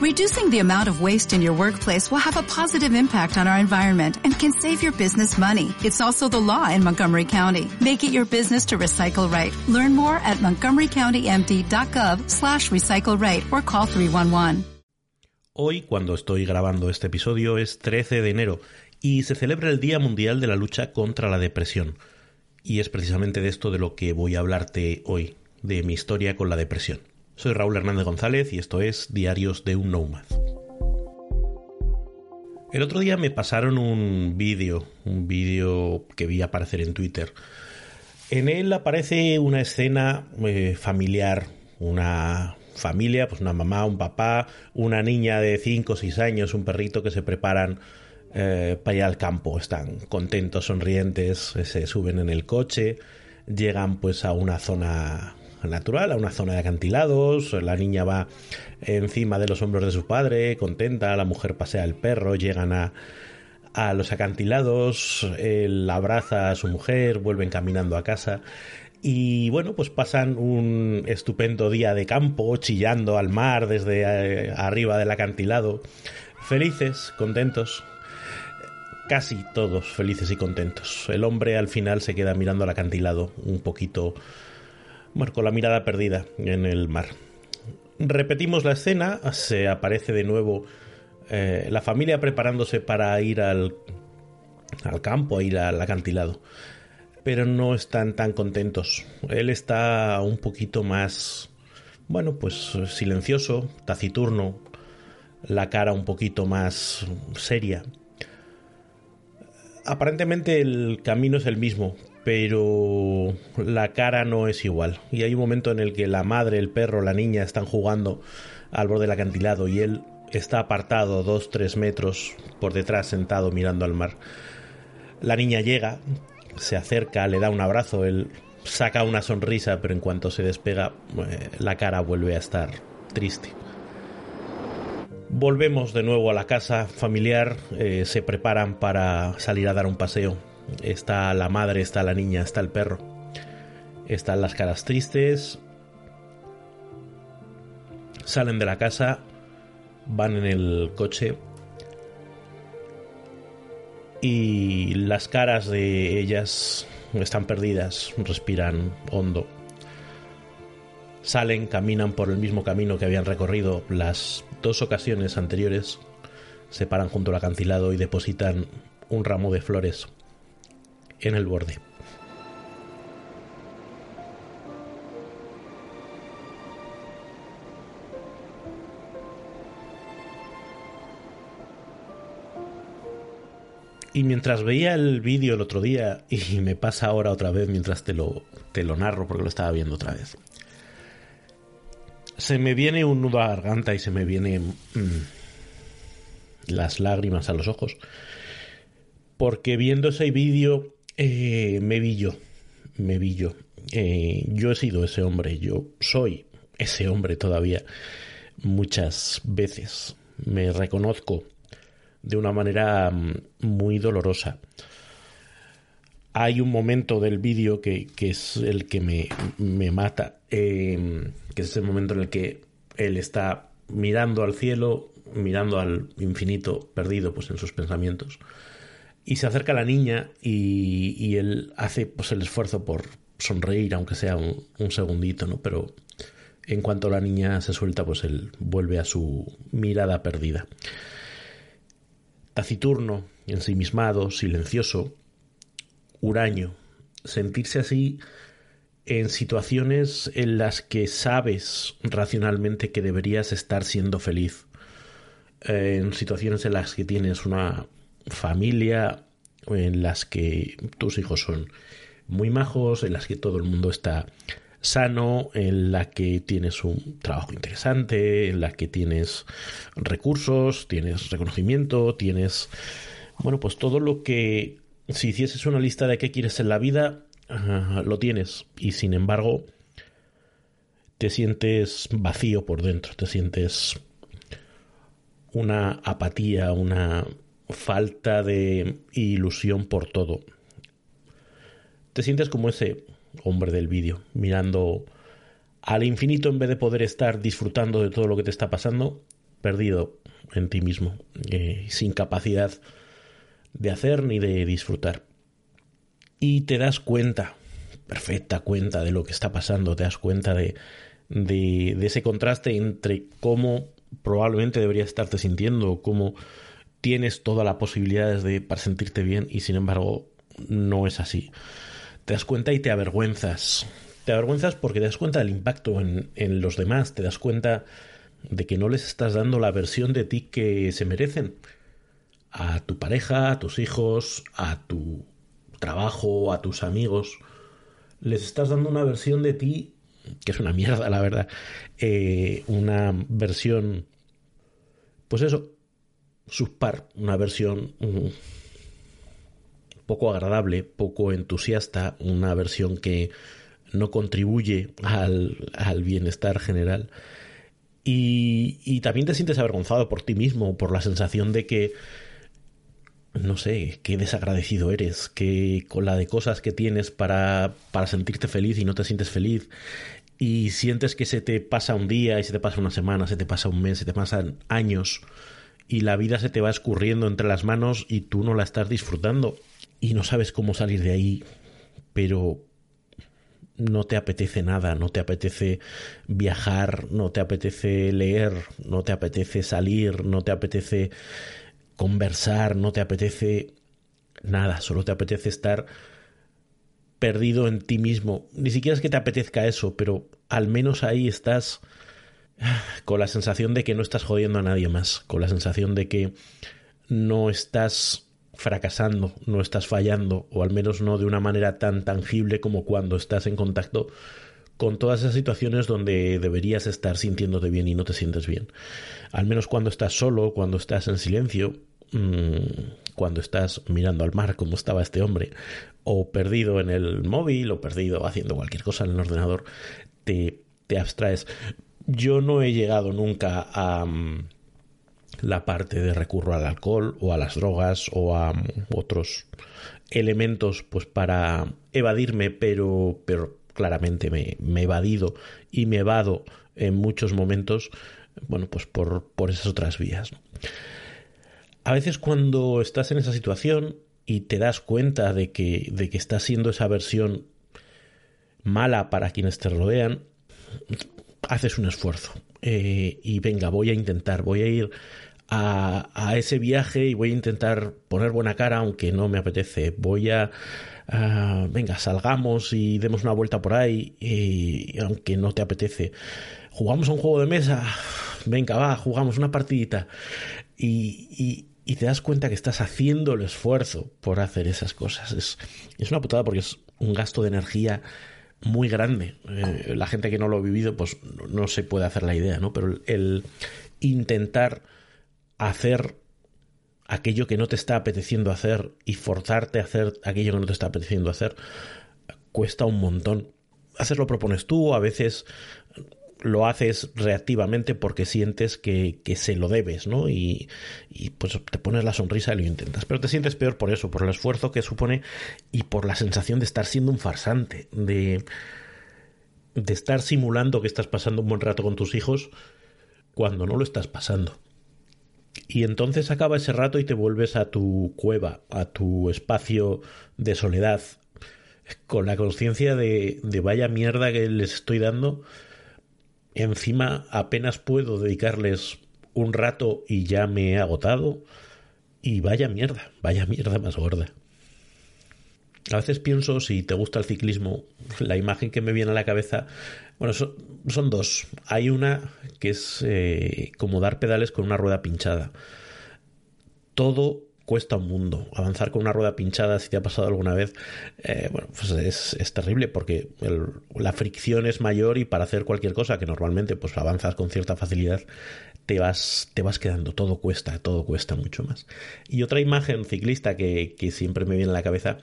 Reducing the amount of waste in your workplace will have a positive impact on our environment and can save your business money. It's also the law in Montgomery County. Make it your business to recycle right. Learn more at montgomerycountymd.gov slash recycle right or call 311. Hoy, cuando estoy grabando este episodio, es 13 de enero y se celebra el Día Mundial de la Lucha contra la Depresión. Y es precisamente de esto de lo que voy a hablarte hoy, de mi historia con la depresión. Soy Raúl Hernández González y esto es Diarios de un Nomad. El otro día me pasaron un vídeo, un vídeo que vi aparecer en Twitter. En él aparece una escena eh, familiar, una familia, pues una mamá, un papá, una niña de 5 o 6 años, un perrito que se preparan eh, para ir al campo. Están contentos, sonrientes, se suben en el coche, llegan pues a una zona natural, a una zona de acantilados, la niña va encima de los hombros de su padre, contenta, la mujer pasea el perro, llegan a, a los acantilados, él abraza a su mujer, vuelven caminando a casa y bueno, pues pasan un estupendo día de campo, chillando al mar desde eh, arriba del acantilado, felices, contentos, casi todos felices y contentos. El hombre al final se queda mirando al acantilado, un poquito bueno, la mirada perdida en el mar. Repetimos la escena, se aparece de nuevo eh, la familia preparándose para ir al, al campo, a ir al acantilado. Pero no están tan contentos. Él está un poquito más, bueno, pues silencioso, taciturno, la cara un poquito más seria. Aparentemente el camino es el mismo, pero la cara no es igual. Y hay un momento en el que la madre, el perro, la niña están jugando al borde del acantilado y él está apartado dos, tres metros por detrás, sentado mirando al mar. La niña llega, se acerca, le da un abrazo, él saca una sonrisa, pero en cuanto se despega, eh, la cara vuelve a estar triste. Volvemos de nuevo a la casa familiar, eh, se preparan para salir a dar un paseo. Está la madre, está la niña, está el perro. Están las caras tristes. Salen de la casa, van en el coche y las caras de ellas están perdidas, respiran hondo. Salen, caminan por el mismo camino que habían recorrido las dos ocasiones anteriores, se paran junto al acantilado y depositan un ramo de flores en el borde. Y mientras veía el vídeo el otro día, y me pasa ahora otra vez mientras te lo, te lo narro porque lo estaba viendo otra vez, se me viene un nudo a la garganta y se me vienen mm, las lágrimas a los ojos. Porque viendo ese vídeo eh, me vi yo, me vi yo. Eh, yo he sido ese hombre, yo soy ese hombre todavía muchas veces. Me reconozco de una manera mm, muy dolorosa. Hay un momento del vídeo que, es el que me, me mata, em, que es el momento en el que él está mirando al cielo, mirando al infinito, perdido pues en sus pensamientos y se acerca la niña y, él hace pues el esfuerzo por sonreír, aunque sea un, segundito, ¿no? Pero en cuanto la niña se suelta, pues él vuelve a su mirada perdida. Taciturno, ensimismado, silencioso, huraño. Sentirse así en situaciones en las que sabes racionalmente que deberías estar siendo feliz. En situaciones en las que tienes una familia en las que tus hijos son muy majos, en las que todo el mundo está sano, en la que tienes un trabajo interesante, en la que tienes recursos, tienes reconocimiento, tienes, bueno, pues todo lo que si hicieses una lista de qué quieres en la vida, lo tienes. Y sin embargo te sientes vacío por dentro, te sientes una apatía, una falta de ilusión por todo. Te sientes como ese hombre del vídeo, mirando al infinito en vez de poder estar disfrutando de todo lo que te está pasando, perdido en ti mismo, eh, sin capacidad de hacer ni de disfrutar. Y te das cuenta, perfecta cuenta de lo que está pasando, te das cuenta de, de, ese contraste entre cómo probablemente deberías estarte sintiendo, cómo tienes todas las posibilidades de, para sentirte bien y sin embargo no es así. Te das cuenta y te avergüenzas. Te avergüenzas porque te das cuenta del impacto en, en los demás, te das cuenta de que no les estás dando la versión de ti que se merecen. A tu pareja, a tus hijos, a tu trabajo, a tus amigos. Les estás dando una versión de ti que es una mierda, la verdad. Eh, una versión, pues eso, subpar, una versión mm, poco agradable, poco entusiasta, una versión que no contribuye al, al bienestar general. Y, y, también te sientes avergonzado por ti mismo, por la sensación de que, no sé, qué desagradecido eres, que con la de cosas que tienes para, para sentirte feliz y no te sientes feliz, y sientes que se te pasa un día y se te pasa una semana, se te pasa un mes, se te pasan años y la vida se te va escurriendo entre las manos y tú no la estás disfrutando y no sabes cómo salir de ahí, pero no te apetece nada, no te apetece viajar, no te apetece leer, no te apetece salir, no te apetece conversar, no te apetece nada, solo te apetece estar perdido en ti mismo. Ni siquiera es que te apetezca eso, pero al menos ahí estás con la sensación de que no estás jodiendo a nadie más, con la sensación de que no estás fracasando, no estás fallando, o al menos no de una manera tan tangible como cuando estás en contacto con todas esas situaciones donde deberías estar sintiéndote bien y no te sientes bien. Al menos cuando estás solo, cuando estás en silencio, mm, cuando estás mirando al mar como estaba este hombre, o perdido en el móvil o perdido haciendo cualquier cosa en el ordenador, te, te abstraes. Yo no he llegado nunca a mm, la parte de recurro al alcohol o a las drogas o a mm, otros elementos pues para evadirme, pero, pero claramente me, me, he evadido y me evado en muchos momentos, bueno, pues por, por esas otras vías. A veces cuando estás en esa situación y te das cuenta de que, de que estás siendo esa versión mala para quienes te rodean, haces un esfuerzo. Eh, y venga, voy a intentar, voy a ir a, a, ese viaje y voy a intentar poner buena cara aunque no me apetece. Voy a... venga, salgamos y demos una vuelta por ahí y, aunque no te apetece. Jugamos a un juego de mesa. Venga, va, jugamos una partidita. y, y te das cuenta que estás haciendo el esfuerzo por hacer esas cosas. Es, es una putada porque es un gasto de energía muy grande. Eh, la gente que no lo ha vivido, pues no, se puede hacer la idea, ¿no? Pero el intentar hacer aquello que no te está apeteciendo hacer y forzarte a hacer aquello que no te está apeteciendo hacer cuesta un montón. A veces lo propones tú, a veces lo haces reactivamente porque sientes que, que se lo debes, ¿no? Y, y, pues te pones la sonrisa y lo intentas. Pero te sientes peor por eso, por el esfuerzo que supone y por la sensación de estar siendo un farsante, de, de estar simulando que estás pasando un buen rato con tus hijos cuando no lo estás pasando. Y entonces acaba ese rato y te vuelves a tu cueva, a tu espacio de soledad, con la conciencia de, de vaya mierda que les estoy dando Encima apenas puedo dedicarles un rato y ya me he agotado. Y vaya mierda, vaya mierda más gorda. A veces pienso, si te gusta el ciclismo, la imagen que me viene a la cabeza, bueno, son, dos. Hay una que es eh, como dar pedales con una rueda pinchada. Todo cuesta un mundo. Avanzar con una rueda pinchada, si te ha pasado alguna vez, eh, bueno, pues es, terrible porque la fricción es mayor y para hacer cualquier cosa que normalmente pues avanzas con cierta facilidad, te vas, te vas quedando, todo cuesta, todo cuesta mucho más. Y otra imagen ciclista que, que siempre me viene a la cabeza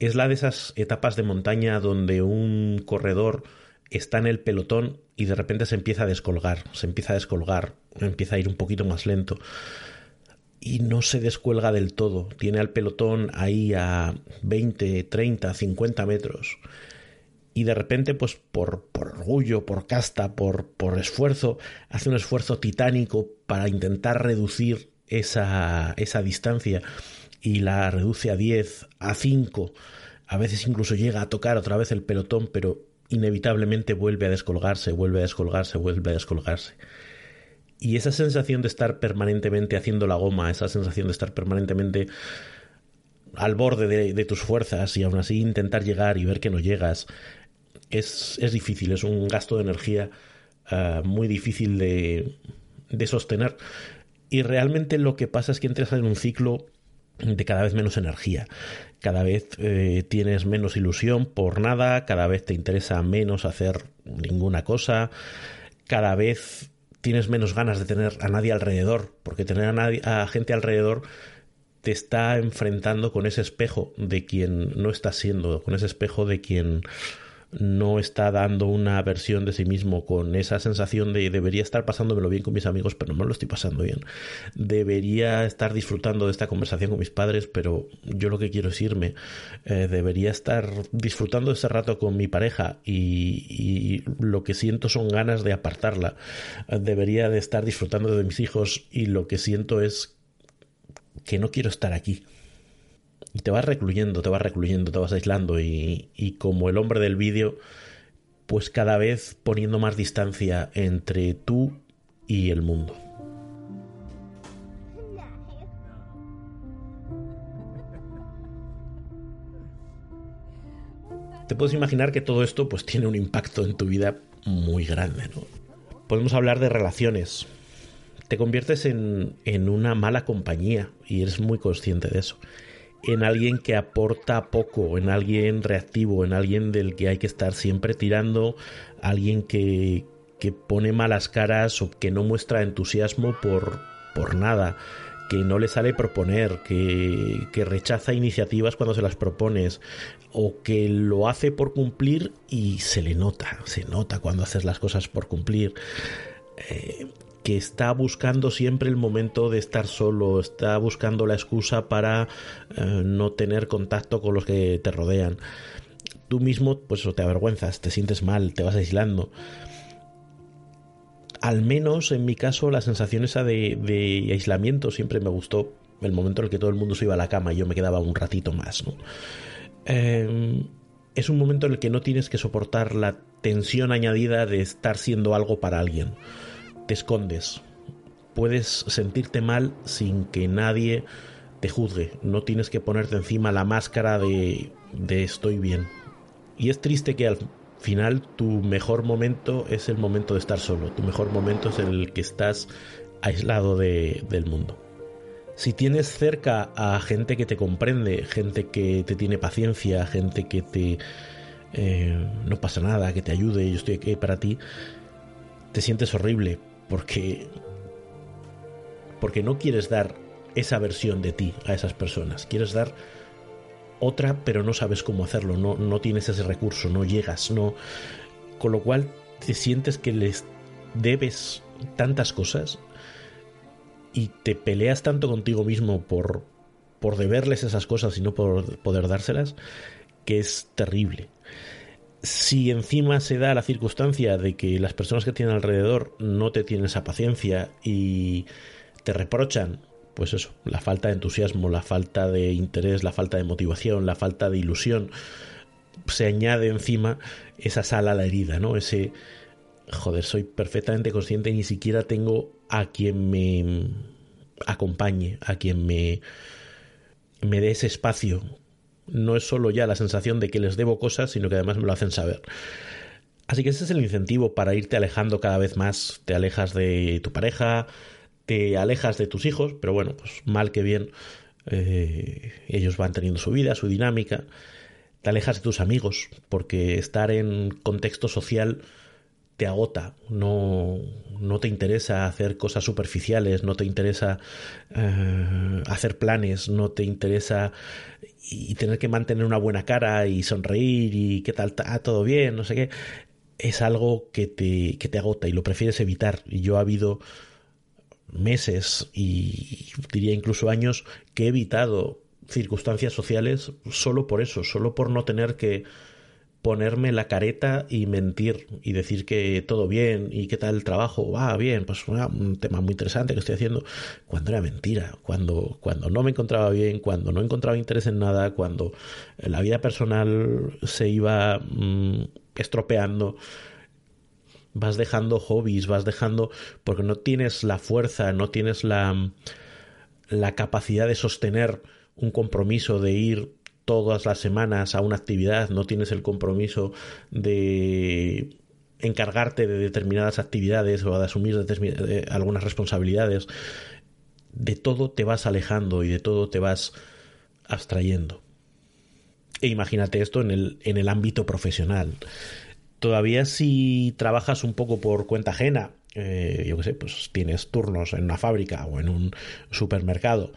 es la de esas etapas de montaña donde un corredor está en el pelotón y de repente se empieza a descolgar, se empieza a descolgar, empieza a ir un poquito más lento y no se descuelga del todo. Tiene al pelotón ahí a 20, 30, 50 metros. y de repente, pues por, por orgullo, por casta, por, por esfuerzo, hace un esfuerzo titánico para intentar reducir esa, esa distancia y la reduce a 10, a 5, a veces incluso llega a tocar otra vez el pelotón, pero inevitablemente vuelve a descolgarse, vuelve a descolgarse, vuelve a descolgarse. Y esa sensación de estar permanentemente haciendo la goma, esa sensación de estar permanentemente al borde de, tus fuerzas y aún así intentar llegar y ver que no llegas, es, es difícil, es un gasto de energía ah, muy difícil de, de sostener. Y realmente lo que pasa es que entras en un ciclo de cada vez menos energía. Cada vez eh, tienes menos ilusión por nada, cada vez te interesa menos hacer ninguna cosa, cada vez tienes menos ganas de tener a nadie alrededor, porque tener a, nadie, a gente alrededor te está enfrentando con ese espejo de quien no estás siendo, con ese espejo de quien no está dando una versión de sí mismo con esa sensación de debería estar pasándomelo bien con mis amigos, pero no lo estoy pasando bien. Debería estar disfrutando de esta conversación con mis padres, pero yo lo que quiero es irme. Eh, debería estar disfrutando de ese rato con mi pareja y, y, lo que siento son ganas de apartarla. debería de estar disfrutando de mis hijos y lo que siento es que no quiero estar aquí y te vas recluyendo, te vas recluyendo, te vas aislando y, y como el hombre del vídeo, pues cada vez poniendo más distancia entre tú y el mundo. Te puedes imaginar que todo esto pues tiene un impacto en tu vida muy grande, ¿no? Podemos hablar de relaciones. Te conviertes en, en una mala compañía y eres muy consciente de eso en alguien que aporta poco, en alguien reactivo, en alguien del que hay que estar siempre tirando, alguien que, que pone malas caras o que no muestra entusiasmo por, por nada, que no le sale proponer, que, que, rechaza iniciativas cuando se las propones, o que lo hace por cumplir y se le nota, se nota cuando haces las cosas por cumplir. Eh, que está buscando siempre el momento de estar solo, está buscando la excusa para eh, no tener contacto con los que te rodean. Tú mismo, pues te avergüenzas, te sientes mal, te vas aislando. Al menos en mi caso, la sensación esa de, aislamiento siempre me gustó. El momento en el que todo el mundo se iba a la cama y yo me quedaba un ratito más. Em, es un momento en el que no tienes que soportar la tensión añadida de estar siendo algo para alguien te escondes. Puedes sentirte mal sin que nadie te juzgue. No tienes que ponerte encima la máscara de, de estoy bien. Y es triste que al final tu mejor momento es el momento de estar solo. Tu mejor momento es el que estás aislado de, del mundo. Si tienes cerca a gente que te comprende, gente que te tiene paciencia, gente que te... Eh, no pasa nada, que te ayude, yo estoy aquí para ti, te sientes horrible, porque porque no quieres dar esa versión de ti a esas personas, quieres dar otra, pero no sabes cómo hacerlo, no, no tienes ese recurso, no llegas, no. Con lo cual te sientes que les debes tantas cosas y te peleas tanto contigo mismo por por deberles esas cosas y no por poder dárselas que es terrible si encima se da la circunstancia de que las personas que tienen alrededor no te tienen esa paciencia y te reprochan, pues eso, la falta de entusiasmo, la falta de interés, la falta de motivación, la falta de ilusión, se añade encima esa sal a la herida, ¿no? Ese, joder, soy perfectamente consciente y ni siquiera tengo a quien me acompañe, a quien me, me dé ese espacio no es solo ya la sensación de que les debo cosas, sino que además me lo hacen saber. Así que ese es el incentivo para irte alejando cada vez más. Te alejas de tu pareja, te alejas de tus hijos, pero bueno, pues mal que bien, eh, ellos van teniendo su vida, su dinámica. Te alejas de tus amigos, porque estar en contexto social te agota, no, no te interesa hacer cosas superficiales, no te interesa eh, hacer planes, no te interesa y tener que mantener una buena cara y sonreír y qué tal, ah, todo bien, no sé qué, es algo que te, que te agota y lo prefieres evitar. Y yo ha habido meses y diría incluso años que he evitado circunstancias sociales solo por eso, solo por no tener que ponerme la careta y mentir y decir que todo bien y qué tal el trabajo, va bien, pues un tema muy interesante que estoy haciendo, cuando era mentira, cuando, cuando no me encontraba bien, cuando no encontraba interés en nada, cuando la vida personal se iba mm, estropeando, vas dejando hobbies, vas dejando, porque no tienes la fuerza, no tienes la, la capacidad de sostener un compromiso de ir todas las semanas a una actividad, no tienes el compromiso de encargarte de determinadas actividades o de asumir algunas responsabilidades, de todo te vas alejando y de todo te vas abstrayendo. E imagínate esto en el, en el ámbito profesional. Todavía si trabajas un poco por cuenta ajena, eh, yo qué sé, pues tienes turnos en una fábrica o en un supermercado,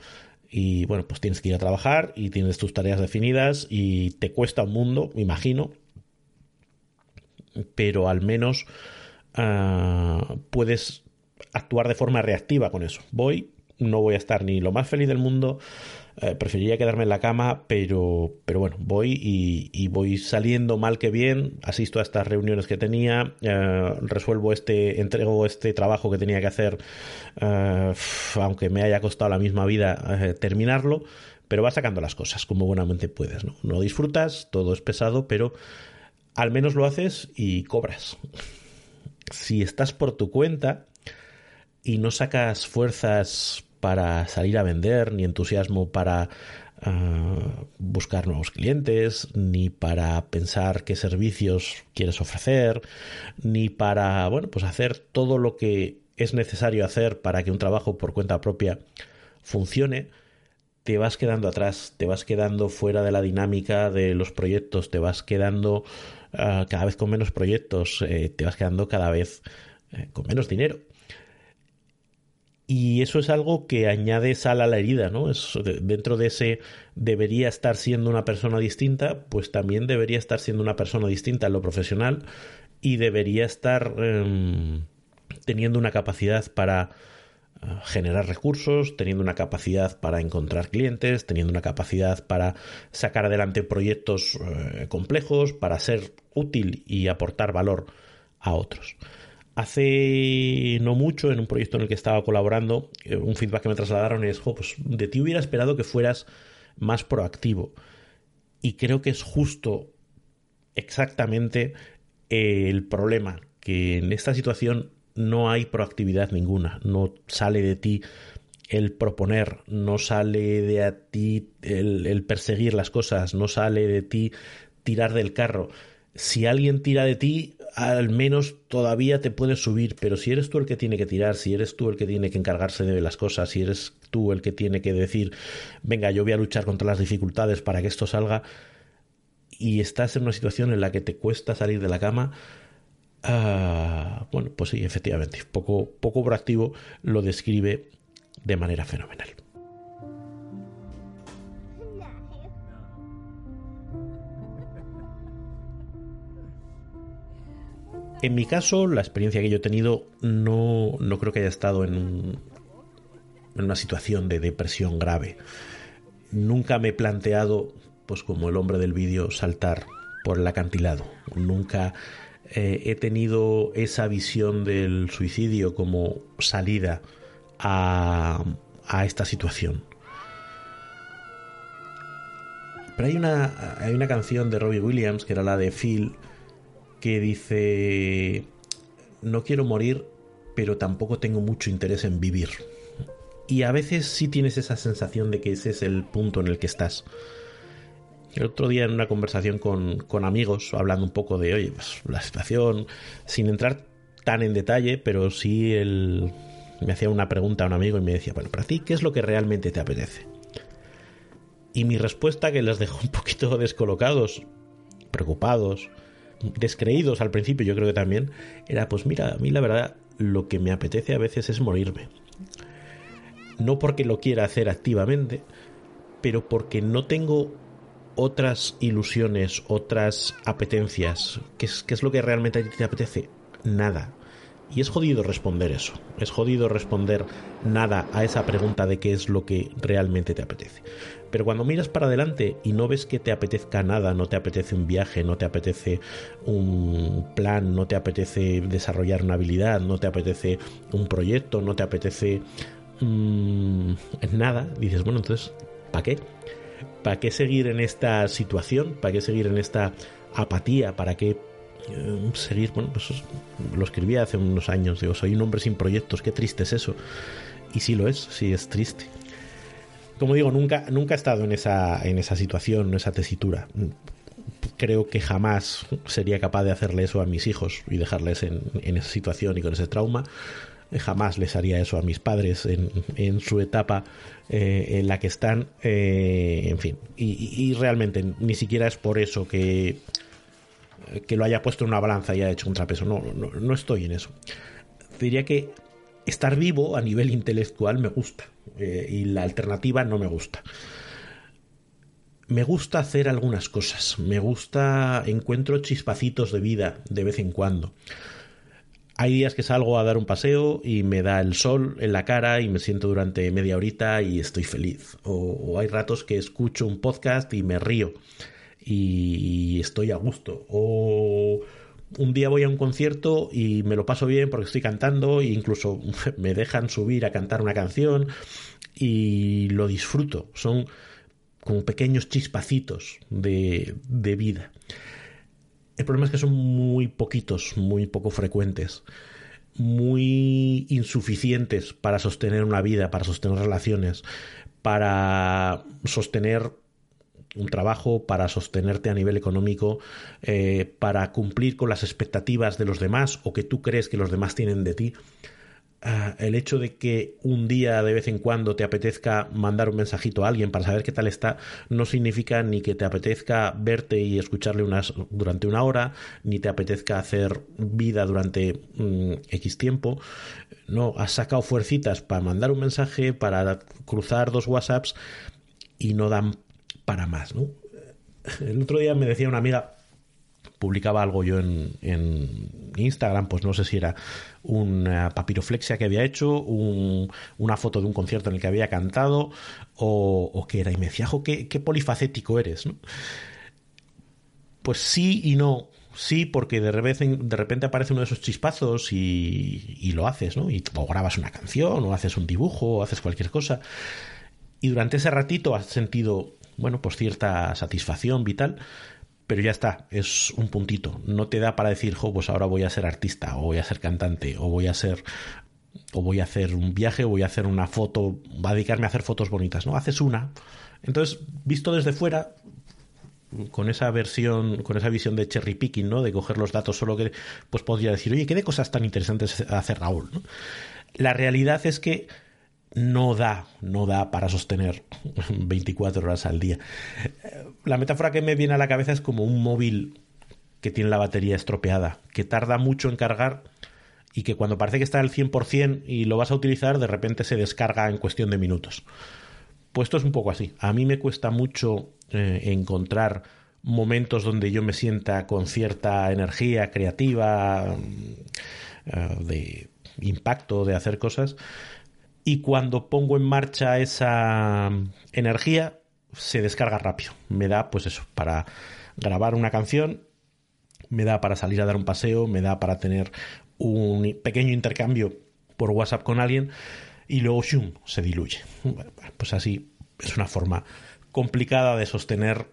y bueno, pues tienes que ir a trabajar y tienes tus tareas definidas y te cuesta un mundo, imagino, pero al menos ah, puedes actuar de forma reactiva con eso. Voy, no voy a estar ni lo más feliz del mundo, eh, preferiría quedarme en la cama, pero, pero bueno, voy y, voy saliendo mal que bien, asisto a estas reuniones que tenía, eh, resuelvo este, entrego este trabajo que tenía que hacer, eh, aunque me haya costado la misma vida terminarlo, pero vas sacando las cosas como buenamente puedes, ¿no? No disfrutas, todo es pesado, pero al menos lo haces y cobras. Si estás por tu cuenta y no sacas fuerzas para salir a vender, ni entusiasmo para ah, buscar nuevos clientes, ni para pensar qué servicios quieres ofrecer, ni para, bueno, pues hacer todo lo que es necesario hacer para que un trabajo por cuenta propia funcione, te vas quedando atrás, te vas quedando fuera de la dinámica de los proyectos, te vas quedando ah, cada vez con menos proyectos, eh, te vas quedando cada vez eh, con menos dinero. Y eso es algo que añade sal a la herida, ¿no? Es, dentro de ese debería estar siendo una persona distinta, pues también debería estar siendo una persona distinta en lo profesional y debería estar em, teniendo una capacidad para ah, generar recursos, teniendo una capacidad para encontrar clientes, teniendo una capacidad para sacar adelante proyectos eh, complejos, para ser útil y aportar valor a otros. Hace no mucho, en un proyecto en el que estaba colaborando, eh, un feedback que me trasladaron es, pues de ti hubiera esperado que fueras más proactivo. Y creo que es justo exactamente el problema, que en esta situación no hay proactividad ninguna, no sale de ti el proponer, no sale de a ti el perseguir las cosas, no sale de ti tirar del carro. Si alguien tira de ti, al menos todavía te puedes subir, pero si eres tú el que tiene que tirar, si eres tú el que tiene que encargarse de las cosas, si eres tú el que tiene que decir, venga, yo voy a luchar contra las dificultades para que esto salga, y estás en una situación en la que te cuesta salir de la cama, ah, bueno, pues sí, efectivamente, poco, poco proactivo lo describe de manera fenomenal. En mi caso, la experiencia que yo he tenido no, no creo que haya estado en, en una situación de depresión grave. Nunca me he planteado, pues como el hombre del vídeo, saltar por el acantilado. Nunca eh, he tenido esa visión del suicidio como salida a, a esta situación. Pero hay una, hay una canción de Robbie Williams, que era la de Phil, que dice, no quiero morir, pero tampoco tengo mucho interés en vivir. Y a veces sí tienes esa sensación de que ese es el punto en el que estás. El otro día en una conversación con, amigos, hablando un poco de, oye, pues, la situación, sin entrar tan en detalle, pero sí el... me hacía una pregunta a un amigo y me decía, bueno, para ti, ¿qué es lo que realmente te apetece? Y mi respuesta, que les dejó un poquito descolocados, preocupados, descreídos al principio, yo creo que también, era pues mira, a mí la verdad lo que me apetece a veces es morirme. No porque lo quiera hacer activamente, pero porque no tengo otras ilusiones, otras apetencias. ¿Qué es, qué es lo que realmente te apetece? Nada. Y es jodido responder eso. Es jodido responder nada a esa pregunta de qué es lo que realmente te apetece. Pero cuando miras para adelante y no ves que te apetezca nada, no te apetece un viaje, no te apetece un plan, no te apetece desarrollar una habilidad, no te apetece un proyecto, no te apetece mmm, nada, dices, bueno, entonces, ¿para qué? ¿Para qué seguir en esta situación? ¿Para qué seguir en esta apatía? ¿Para qué eh, seguir? Bueno, pues lo escribí hace unos años, digo, soy un hombre sin proyectos, qué triste es eso. Y sí lo es, sí es triste. Como digo, nunca, nunca he estado en esa, en esa situación, en esa tesitura. Creo que jamás sería capaz de hacerle eso a mis hijos y dejarles en, esa situación y con ese trauma jamás les haría eso a mis padres en, en su etapa eh, en la que están, eh, en fin, y, realmente ni siquiera es por eso que, que lo haya puesto en una balanza y haya hecho un trapeso, no, no, no estoy en eso. Diría que estar vivo a nivel intelectual me gusta eh, y la alternativa no me gusta. Me gusta hacer algunas cosas, me gusta, encuentro chispacitos de vida de vez en cuando. Hay días que salgo a dar un paseo y me da el sol en la cara y me siento durante media horita y estoy feliz. O, hay ratos que escucho un podcast y me río y estoy a gusto. O un día voy a un concierto y me lo paso bien porque estoy cantando e incluso me dejan subir a cantar una canción y lo disfruto. Son como pequeños chispacitos de, de vida. El problema es que son muy poquitos, muy poco frecuentes, muy insuficientes para sostener una vida, para sostener relaciones, para sostener un trabajo, para sostenerte a nivel económico, eh, para cumplir con las expectativas de los demás o que tú crees que los demás tienen de ti. Ah, el hecho de que un día de vez en cuando te apetezca mandar un mensajito a alguien para saber qué tal está, no significa ni que te apetezca verte y escucharle unas, durante una hora, ni te apetezca hacer vida durante mm, X tiempo. No, has sacado fuercitas para mandar un mensaje, para cruzar dos WhatsApps y no dan para más. ¿no? El otro día me decía una amiga, publicaba algo yo en, en, Instagram, pues no sé si era una papiroflexia que había hecho, una foto de un concierto en el que había cantado o, qué era. Y me decía, qué, qué polifacético eres. ¿no? Pues sí y no. Sí, porque de repente, aparece uno de esos chispazos y, y lo haces, ¿no? Y, o grabas una canción, o haces un dibujo, o haces cualquier cosa. Y durante ese ratito has sentido, bueno, pues cierta satisfacción vital, pero ya está, es un puntito. No te da para decir, jo, pues ahora voy a ser artista, o voy a ser cantante, o voy a ser o voy a hacer un viaje, o voy a hacer una foto, va a dedicarme a hacer fotos bonitas, ¿no? Haces una. Entonces, visto desde fuera, con esa versión, con esa visión de cherry picking, ¿no? De coger los datos solo que, pues podría decir, oye, ¿qué de cosas tan interesantes hace Raúl? La realidad es que no da, no da para sostener 24 horas al día. La metáfora que me viene a la cabeza es como un móvil que tiene la batería estropeada, que tarda mucho en cargar y que cuando parece que está al 100% y lo vas a utilizar, de repente se descarga en cuestión de minutos. Pues esto es un poco así. A mí me cuesta mucho eh, encontrar momentos donde yo me sienta con cierta energía creativa, eh, de impacto, de hacer cosas y cuando pongo en marcha esa energía se descarga rápido. Me da pues eso, para grabar una canción, me da para salir a dar un paseo, me da para tener un pequeño intercambio por WhatsApp con alguien y luego shum, se diluye. pues así es una forma complicada de sostener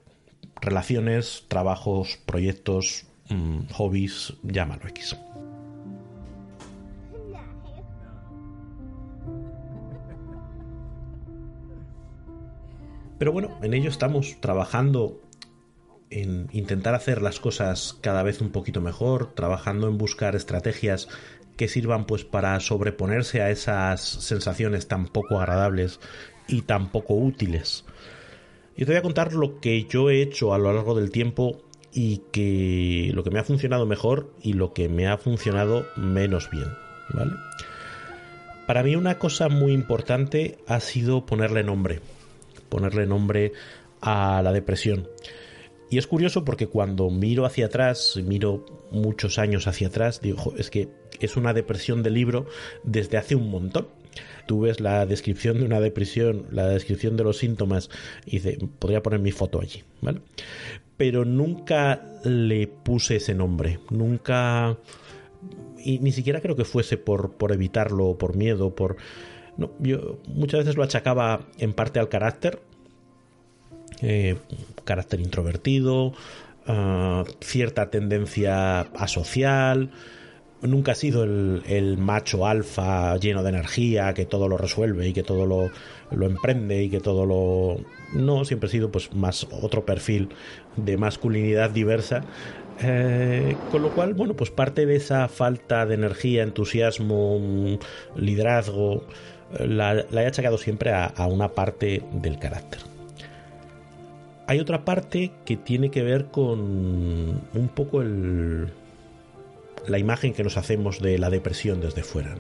relaciones, trabajos, proyectos, mmm, hobbies, llámalo X. Pero bueno, en ello estamos trabajando en intentar hacer las cosas cada vez un poquito mejor, trabajando en buscar estrategias que sirvan pues para sobreponerse a esas sensaciones tan poco agradables y tan poco útiles. Y te voy a contar lo que yo he hecho a lo largo del tiempo y que lo que me ha funcionado mejor y lo que me ha funcionado menos bien, ¿vale? Para mí una cosa muy importante ha sido ponerle nombre ponerle nombre a la depresión. Y es curioso porque cuando miro hacia atrás, miro muchos años hacia atrás, digo, es que es una depresión de libro desde hace un montón tú ves la descripción de una depresión, la descripción de los síntomas, y dice, podría poner mi foto allí, ¿vale? Pero nunca le puse ese nombre, nunca... Y ni siquiera creo que fuese por, por evitarlo, por miedo, por... No, yo muchas veces lo achacaba en parte al carácter, eh, carácter introvertido, ah, cierta tendencia asocial, nunca ha sido el, macho alfa lleno de energía que todo lo resuelve y que todo lo, emprende y que todo lo no siempre he sido pues más otro perfil de masculinidad diversa. Eh, con lo cual bueno pues parte de esa falta de energía entusiasmo liderazgo la, he achacado siempre a, una parte del carácter hay otra parte que tiene que ver con un poco la imagen que nos hacemos de la depresión desde fuera.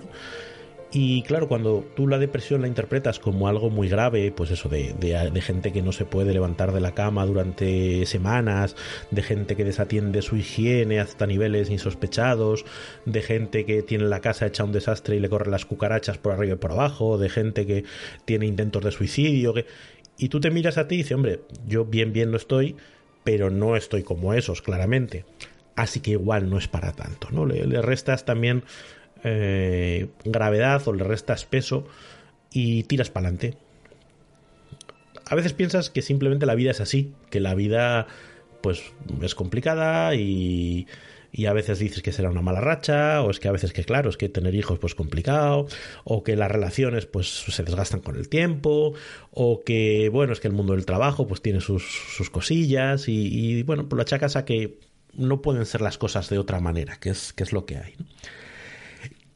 Y claro, cuando tú la depresión la interpretas como algo muy grave, pues eso, de, de, gente que no se puede levantar de la cama durante semanas, de gente que desatiende su higiene hasta niveles insospechados, de gente que tiene la casa hecha un desastre y le corren las cucarachas por arriba y por abajo, de gente que tiene intentos de suicidio, que... y tú te miras a ti y dices, hombre, yo bien, bien no estoy, pero no estoy como esos, claramente así que igual no es para tanto, ¿no? Le, restas también eh, gravedad o le restas peso y tiras para adelante. A veces piensas que simplemente la vida es así, que la vida pues es complicada y, y a veces dices que será una mala racha, o es que a veces que claro, es que tener hijos pues complicado, o que las relaciones pues se desgastan con el tiempo, o que bueno, es que el mundo del trabajo pues tiene sus, sus cosillas y, bueno, pues lo achacas a que no pueden ser las cosas de otra manera, que es, que es lo que hay.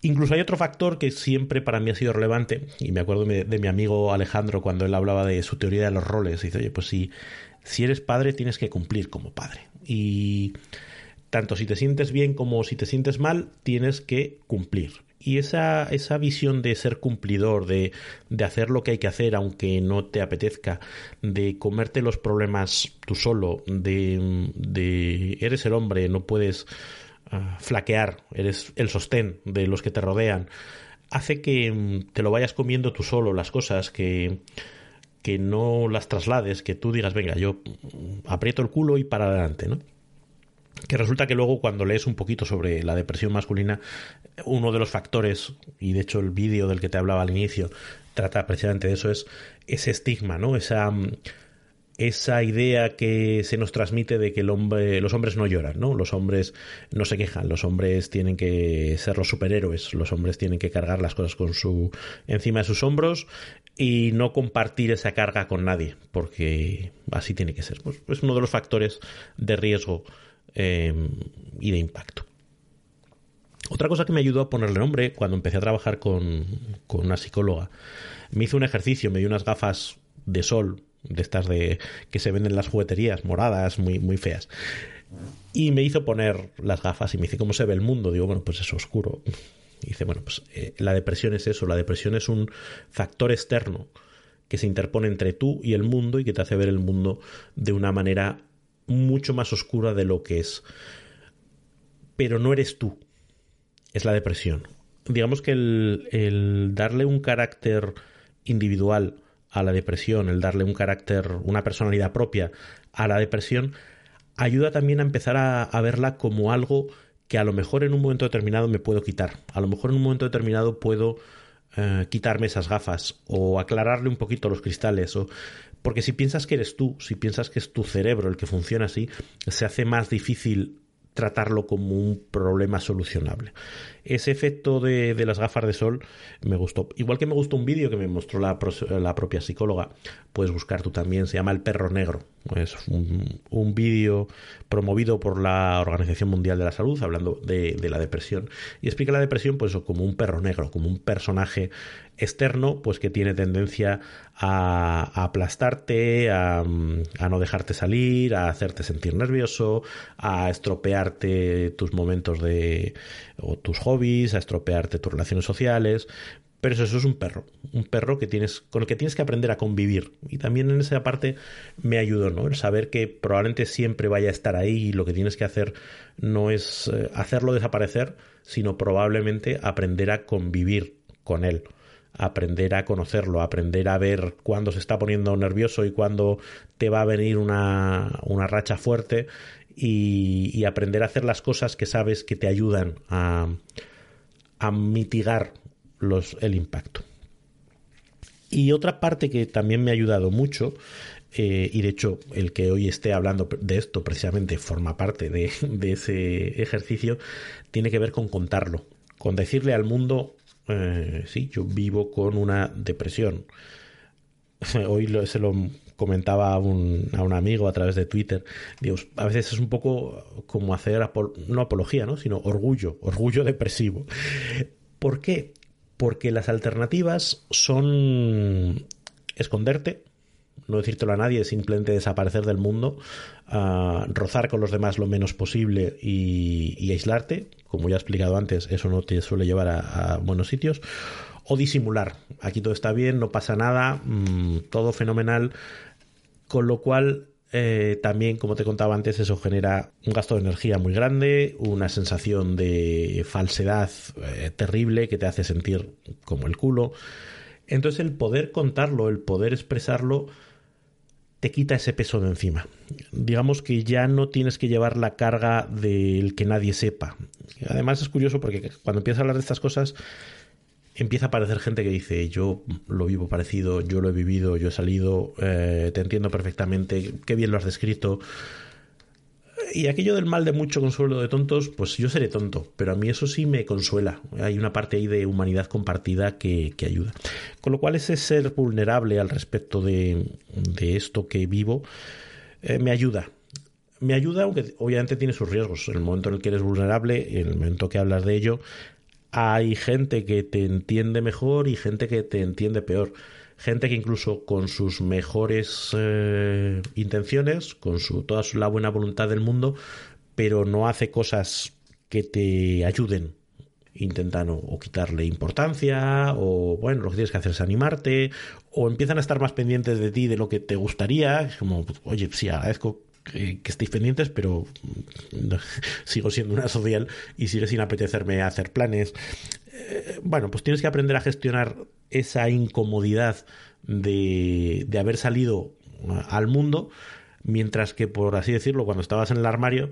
Incluso hay otro factor que siempre para mí ha sido relevante, y me acuerdo de, mi amigo Alejandro cuando él hablaba de su teoría de los roles, dice, oye, pues si, si eres padre tienes que cumplir como padre. Y tanto si te sientes bien como si te sientes mal, tienes que cumplir. Y esa, esa visión de ser cumplidor, de, de, hacer lo que hay que hacer aunque no te apetezca, de comerte los problemas tú solo, de, de eres el hombre, no puedes flaquear, eres el sostén de los que te rodean, hace que mm, te lo vayas comiendo tú solo las cosas, que, que no las traslades, que tú digas, venga, yo mm, aprieto el culo y para adelante, ¿no? que resulta que luego cuando lees un poquito sobre la depresión masculina, uno de los factores, y de hecho el vídeo del que te hablaba al inicio trata precisamente de eso, es ese estigma, ¿no? Esa, esa idea que se nos transmite de que el hombre, los hombres no lloran, ¿no? Los hombres no se quejan, los hombres tienen que ser los superhéroes, los hombres tienen que cargar las cosas con su encima de sus hombros y no compartir esa carga con nadie, porque así tiene que ser. Pues es uno de los factores de riesgo Em, y de impacto. Otra cosa que me ayudó a ponerle nombre cuando empecé a trabajar con, una psicóloga, me hizo un ejercicio, me dio unas gafas de sol, de estas de que se venden en las jugueterías, moradas, muy, muy feas. Y me hizo poner las gafas y me dice, ¿cómo se ve el mundo? Digo, bueno, pues es oscuro. Y dice, bueno, pues eh, la depresión es eso, la depresión es un factor externo que se interpone entre tú y el mundo y que te hace ver el mundo de una manera mucho más oscura de lo que es. Pero no eres tú, es la depresión. Digamos que el, darle un carácter individual a la depresión, el darle un carácter, una personalidad propia a la depresión, ayuda también a empezar a, verla como algo que a lo mejor en un momento determinado me puedo quitar. A lo mejor en un momento determinado puedo eh, quitarme esas gafas o aclararle un poquito los cristales o porque si piensas que eres tú, si piensas que es tu cerebro el que funciona así, se hace más difícil tratarlo como un problema solucionable. Ese efecto de, las gafas de sol me gustó. Igual que me gustó un vídeo que me mostró la, la, propia psicóloga, puedes buscar tú también, se llama El perro negro. Es un, un vídeo promovido por la Organización Mundial de la Salud, hablando de, de, la depresión. Y explica la depresión pues, como un perro negro, como un personaje externo pues que tiene tendencia a, aplastarte, a, no dejarte salir, a hacerte sentir nervioso, a estropearte tus momentos de o tus hobbies, a estropearte tus relaciones sociales, Pero eso, es un perro, un perro que tienes, con el que tienes que aprender a convivir. Y también en esa parte me ayudó, ¿no? El saber que probablemente siempre vaya a estar ahí y lo que tienes que hacer no es eh, hacerlo desaparecer, sino probablemente aprender a convivir con él aprender a conocerlo, aprender a ver cuándo se está poniendo nervioso y cuándo te va a venir una, una racha fuerte y, y, aprender a hacer las cosas que sabes que te ayudan a, a mitigar los, el impacto. Y otra parte que también me ha ayudado mucho, eh, y de hecho el que hoy esté hablando de esto precisamente forma parte de, ese ejercicio, tiene que ver con contarlo, con decirle al mundo, eh, sí, yo vivo con una depresión. Hoy lo, se lo comentaba a un, a un, amigo a través de Twitter. Dios, a veces es un poco como hacer, no apología, ¿no? sino orgullo, orgullo depresivo. ¿Por qué? Porque las alternativas son esconderte, no decírtelo a nadie, simplemente desaparecer del mundo, uh, rozar con los demás lo menos posible y, y, aislarte. Como ya he explicado antes, eso no te suele llevar a, buenos sitios. O disimular. Aquí todo está bien, no pasa nada, mmm, todo fenomenal. Con lo cual eh, también, como te contaba antes, eso genera un gasto de energía muy grande, una sensación de falsedad eh, terrible que te hace sentir como el culo. Entonces el poder contarlo, el poder expresarlo, te quita ese peso de encima. Digamos que ya no tienes que llevar la carga del que nadie sepa. Además es curioso porque cuando empiezas a hablar de estas cosas, empieza a aparecer gente que dice, yo lo vivo parecido, yo lo he vivido, yo he salido, eh, te entiendo perfectamente, qué bien lo has descrito. Y aquello del mal de mucho consuelo de tontos, pues yo seré tonto, pero a mí eso sí me consuela. Hay una parte ahí de humanidad compartida que, que ayuda. Con lo cual ese ser vulnerable al respecto de, de esto que vivo eh, me ayuda. Me ayuda, aunque obviamente tiene sus riesgos. En el momento en el que eres vulnerable, en el momento que hablas de ello, hay gente que te entiende mejor y gente que te entiende peor. Gente que incluso con sus mejores eh, intenciones, con su, toda la buena voluntad del mundo, pero no hace cosas que te ayuden. Intentan o, o, quitarle importancia, o bueno, lo que tienes que hacer es animarte, o empiezan a estar más pendientes de ti de lo que te gustaría. Como, oye, sí, agradezco que, que, estéis pendientes, pero sigo siendo una social y sigue sin apetecerme hacer planes. Eh, bueno, pues tienes que aprender a gestionar esa incomodidad de, de haber salido al mundo, mientras que, por así decirlo, cuando estabas en el armario,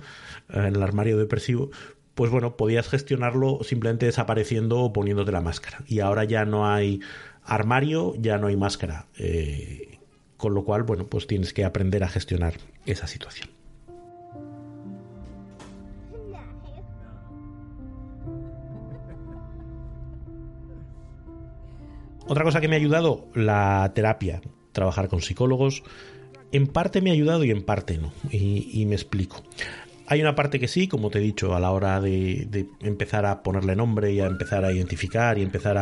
en el armario depresivo, pues bueno, podías gestionarlo simplemente desapareciendo o poniéndote la máscara. Y ahora ya no hay armario, ya no hay máscara. Eh, con lo cual, bueno, pues tienes que aprender a gestionar esa situación. Otra cosa que me ha ayudado, la terapia, trabajar con psicólogos. En parte me ha ayudado y en parte no. Y, me explico. Hay una parte que sí, como te he dicho, a la hora de, empezar a ponerle nombre y a empezar a identificar y empezar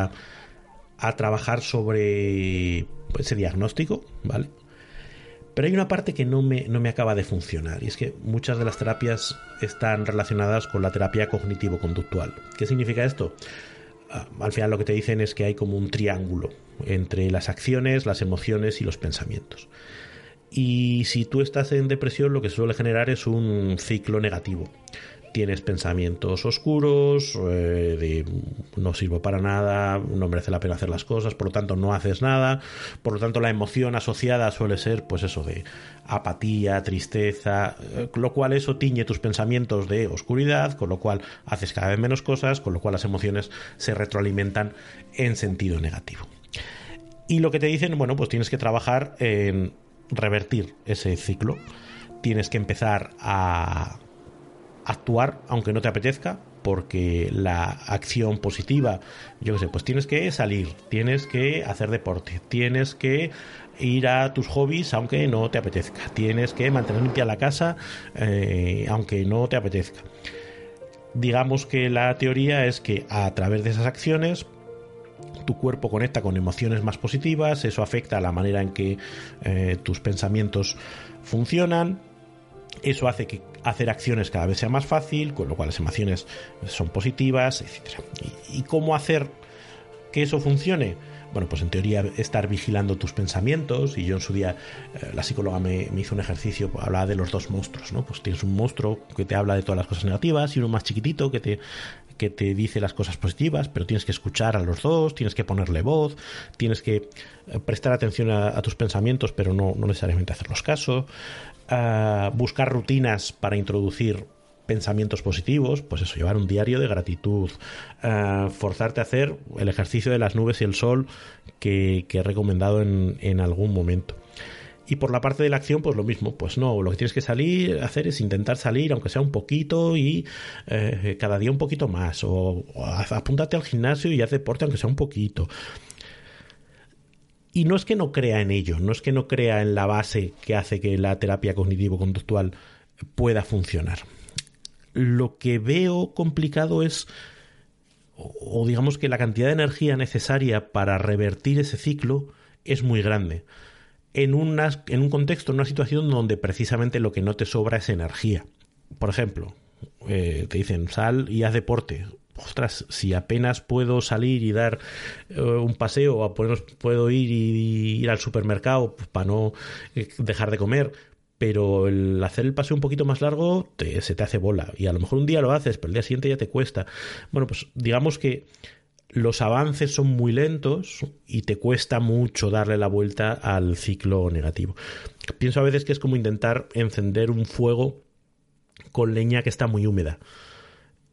a trabajar sobre ese diagnóstico, ¿vale? Pero hay una parte que no me, no me acaba de funcionar y es que muchas de las terapias están relacionadas con la terapia cognitivo-conductual. ¿Qué significa esto? al final lo que te dicen es que hay como un triángulo entre las acciones, las emociones y los pensamientos. Y si tú estás en depresión, lo que suele generar es un ciclo negativo tienes pensamientos oscuros, eh, de no sirvo para nada, no merece la pena hacer las cosas, por lo tanto no haces nada, por lo tanto la emoción asociada suele ser pues eso de apatía, tristeza, eh, lo cual eso tiñe tus pensamientos de oscuridad, con lo cual haces cada vez menos cosas, con lo cual las emociones se retroalimentan en sentido negativo. Y lo que te dicen, bueno, pues tienes que trabajar en revertir ese ciclo. Tienes que empezar a actuar aunque no te apetezca, porque la acción positiva, yo qué sé, pues tienes que salir, tienes que hacer deporte, tienes que ir a tus hobbies aunque no te apetezca, tienes que mantener limpia la casa eh, aunque no te apetezca. Digamos que la teoría es que a través de esas acciones tu cuerpo conecta con emociones más positivas, eso afecta a la manera en que eh, tus pensamientos funcionan, eso hace que hacer acciones cada vez sea más fácil, con lo cual las emociones son positivas, etc. ¿Y, cómo hacer que eso funcione? Bueno, pues en teoría estar vigilando tus pensamientos y yo en su día eh, la psicóloga me, hizo un ejercicio, pues, hablaba de los dos monstruos, ¿no? Pues tienes un monstruo que te habla de todas las cosas negativas y uno más chiquitito que te que te dice las cosas positivas, pero tienes que escuchar a los dos, tienes que ponerle voz, tienes que eh, prestar atención a, tus pensamientos, pero no, no necesariamente hacerlos caso, buscar rutinas para introducir pensamientos positivos, pues eso, llevar un diario de gratitud, eh, forzarte a hacer el ejercicio de las nubes y el sol que, he recomendado en, algún momento. Y por la parte de la acción, pues lo mismo, pues no, lo que tienes que salir, hacer es intentar salir, aunque sea un poquito, y eh, cada día un poquito más, o, apúntate al gimnasio y haz deporte, aunque sea un poquito. Y no es que no crea en ello, no es que no crea en la base que hace que la terapia cognitivo-conductual pueda funcionar lo que veo complicado es, o, digamos que la cantidad de energía necesaria para revertir ese ciclo es muy grande. En, en un contexto, en una situación donde precisamente lo que no te sobra es energía. Por ejemplo, eh, te dicen sal y haz deporte. Ostras, si apenas puedo salir y dar eh, un paseo, o apenas puedo ir y, ir al supermercado pues, para no eh, dejar de comer, pero el hacer el paseo un poquito más largo se te hace bola. Y a lo mejor un día lo haces, pero el día siguiente ya te cuesta. Bueno, pues digamos que los avances son muy lentos y te cuesta mucho darle la vuelta al ciclo negativo. Pienso a veces que es como intentar encender un fuego con leña que está muy húmeda.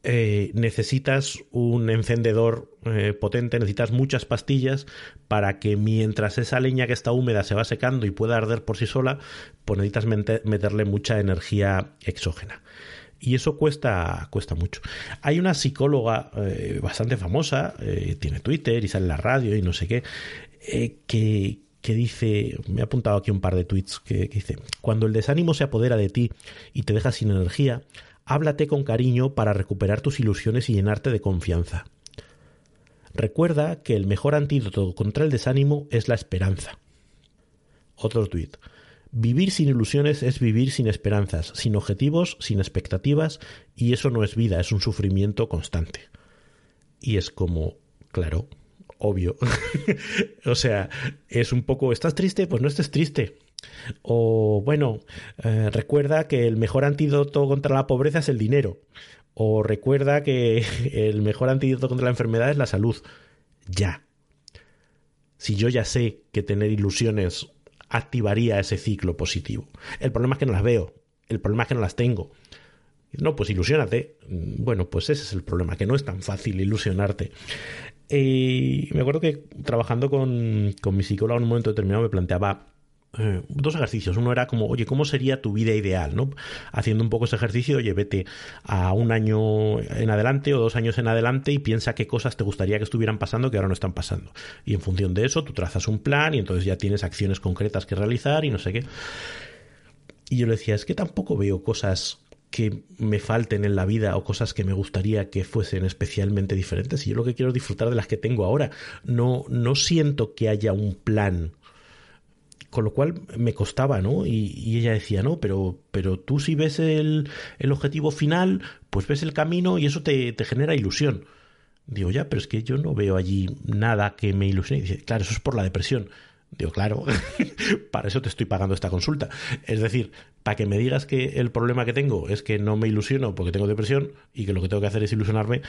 Eh, necesitas un encendedor eh, potente, necesitas muchas pastillas para que mientras esa leña que está húmeda se va secando y pueda arder por sí sola, pues necesitas meterle mucha energía exógena. Y eso cuesta, cuesta mucho. Hay una psicóloga eh, bastante famosa, tiene Twitter y sale en la radio y no sé qué, que, que dice, me he apuntado aquí un par de tweets, que, que dice, cuando el desánimo se apodera de ti y te deja sin energía, háblate con cariño para recuperar tus ilusiones y llenarte de confianza. Recuerda que el mejor antídoto contra el desánimo es la esperanza. Otro tuit. Vivir sin ilusiones es vivir sin esperanzas, sin objetivos, sin expectativas, y eso no es vida, es un sufrimiento constante. Y es como, claro, obvio. o sea, es un poco, ¿estás triste? Pues no estés triste. O bueno, eh, recuerda que el mejor antídoto contra la pobreza es el dinero. O recuerda que el mejor antídoto contra la enfermedad es la salud. Ya. Si yo ya sé que tener ilusiones activaría ese ciclo positivo. El problema es que no las veo. El problema es que no las tengo. No, pues ilusionate. Bueno, pues ese es el problema, que no es tan fácil ilusionarte. Y me acuerdo que trabajando con, con mi psicólogo en un momento determinado me planteaba eh, dos ejercicios. Uno era como, oye, ¿cómo sería tu vida ideal? ¿no? Haciendo un poco ese ejercicio, oye, vete a un año en adelante o dos años en adelante y piensa qué cosas te gustaría que estuvieran pasando que ahora no están pasando. Y en función de eso, tú trazas un plan y entonces ya tienes acciones concretas que realizar y no sé qué. Y yo le decía, es que tampoco veo cosas que me falten en la vida o cosas que me gustaría que fuesen especialmente diferentes. Y yo lo que quiero es disfrutar de las que tengo ahora. No, no siento que haya un plan con lo cual me costaba, ¿no? Y, ella decía, no, pero, pero tú si ves el, el, objetivo final, pues ves el camino y eso te, te, genera ilusión. Digo, ya, pero es que yo no veo allí nada que me ilusione. Y dice, claro, eso es por la depresión. Digo, claro, para eso te estoy pagando esta consulta. Es decir, para que me digas que el problema que tengo es que no me ilusiono porque tengo depresión y que lo que tengo que hacer es ilusionarme,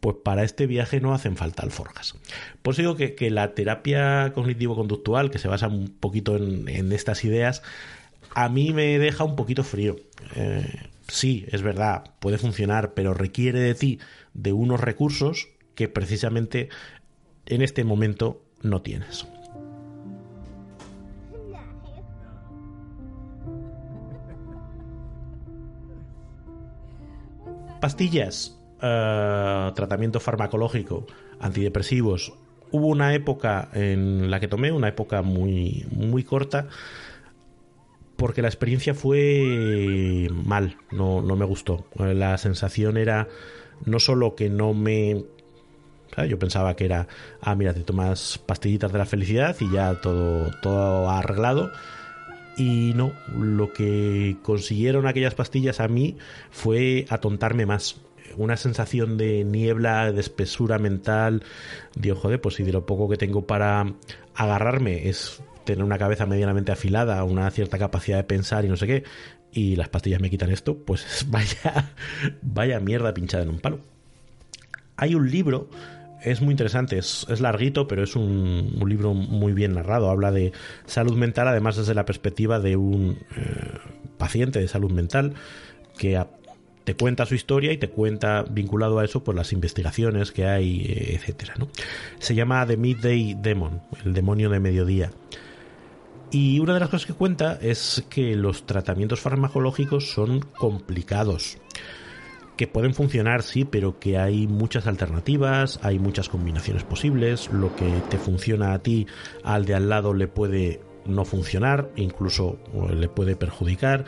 pues para este viaje no hacen falta alforjas. Por eso digo que, la terapia cognitivo-conductual, que se basa un poquito en, estas ideas, a mí me deja un poquito frío. Eh, sí, es verdad, puede funcionar, pero requiere de ti de unos recursos que precisamente en este momento no tienes. Pastillas, eh, tratamiento farmacológico, antidepresivos. Hubo una época en la que tomé, una época muy, muy corta, porque la experiencia fue mal, no, no me gustó. La sensación era no solo que no me yo pensaba que era, ah, mira, te tomas pastillitas de la felicidad y ya todo, todo arreglado y no, lo que consiguieron aquellas pastillas a mí fue atontarme más. una sensación de niebla, de espesura mental, digo, joder, pues si de lo poco que tengo para agarrarme es tener una cabeza medianamente afilada, una cierta capacidad de pensar y no sé qué, y las pastillas me quitan esto, pues vaya, vaya mierda pinchada en un palo. Hay un libro, es muy interesante, es, larguito, pero es un, libro muy bien narrado. Habla de salud mental, además desde la perspectiva de un eh, paciente de salud mental que te cuenta su historia y te cuenta, vinculado a eso, pues las investigaciones que hay, eh, etcétera. ¿no? Se llama The Midday Demon, el demonio de mediodía. Y una de las cosas que cuenta es que los tratamientos farmacológicos son complicados. Que pueden funcionar, sí, pero que hay muchas alternativas, hay muchas combinaciones posibles. Lo que te funciona a ti, al de al lado le puede no funcionar, incluso le puede perjudicar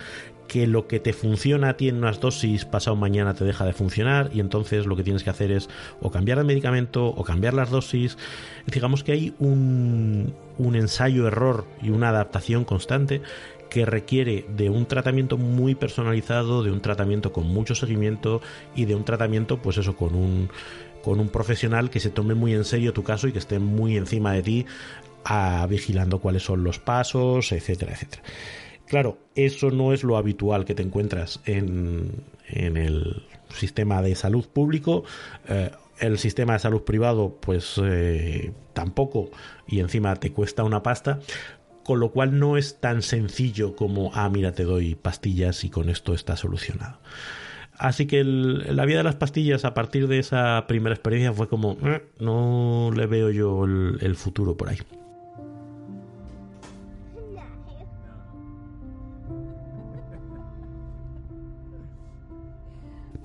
que lo que te funciona a ti en unas dosis pasado mañana te deja de funcionar y entonces lo que tienes que hacer es o cambiar el medicamento o cambiar las dosis. Digamos que hay un, un ensayo-error y una adaptación constante que requiere de un tratamiento muy personalizado, de un tratamiento con mucho seguimiento y de un tratamiento, pues eso, con un, con un profesional que se tome muy en serio tu caso y que esté muy encima de ti, a, vigilando cuáles son los pasos, etcétera, etcétera. Claro, eso no es lo habitual que te encuentras en, el sistema de salud público. Eh, el sistema de salud privado, pues eh, tampoco, y encima te cuesta una pasta. Con lo cual no es tan sencillo como, ah, mira, te doy pastillas y con esto está solucionado. Así que la vida de las pastillas a partir de esa primera experiencia fue como, eh, no le veo yo el futuro por ahí.